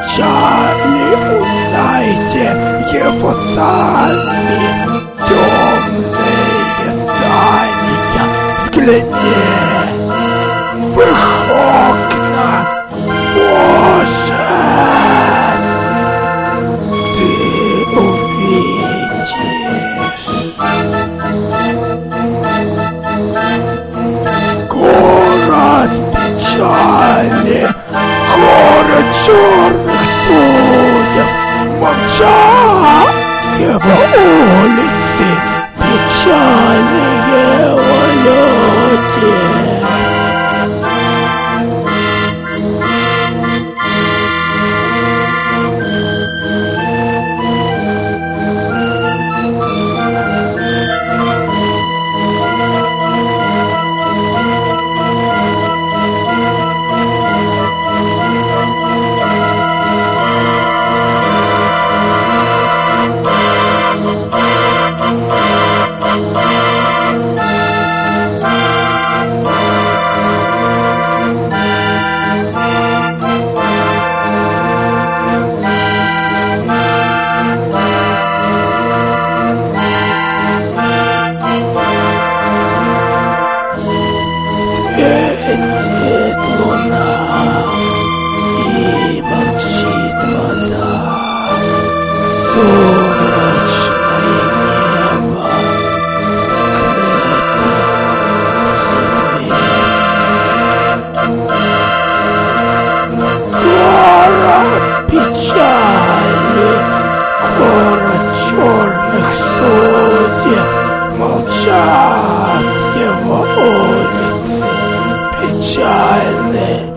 печали узнайте его сами. Темные здания, взгляни в их окна, может, ты увидишь. Город печали, город черный. Picture! You're only the picture! Его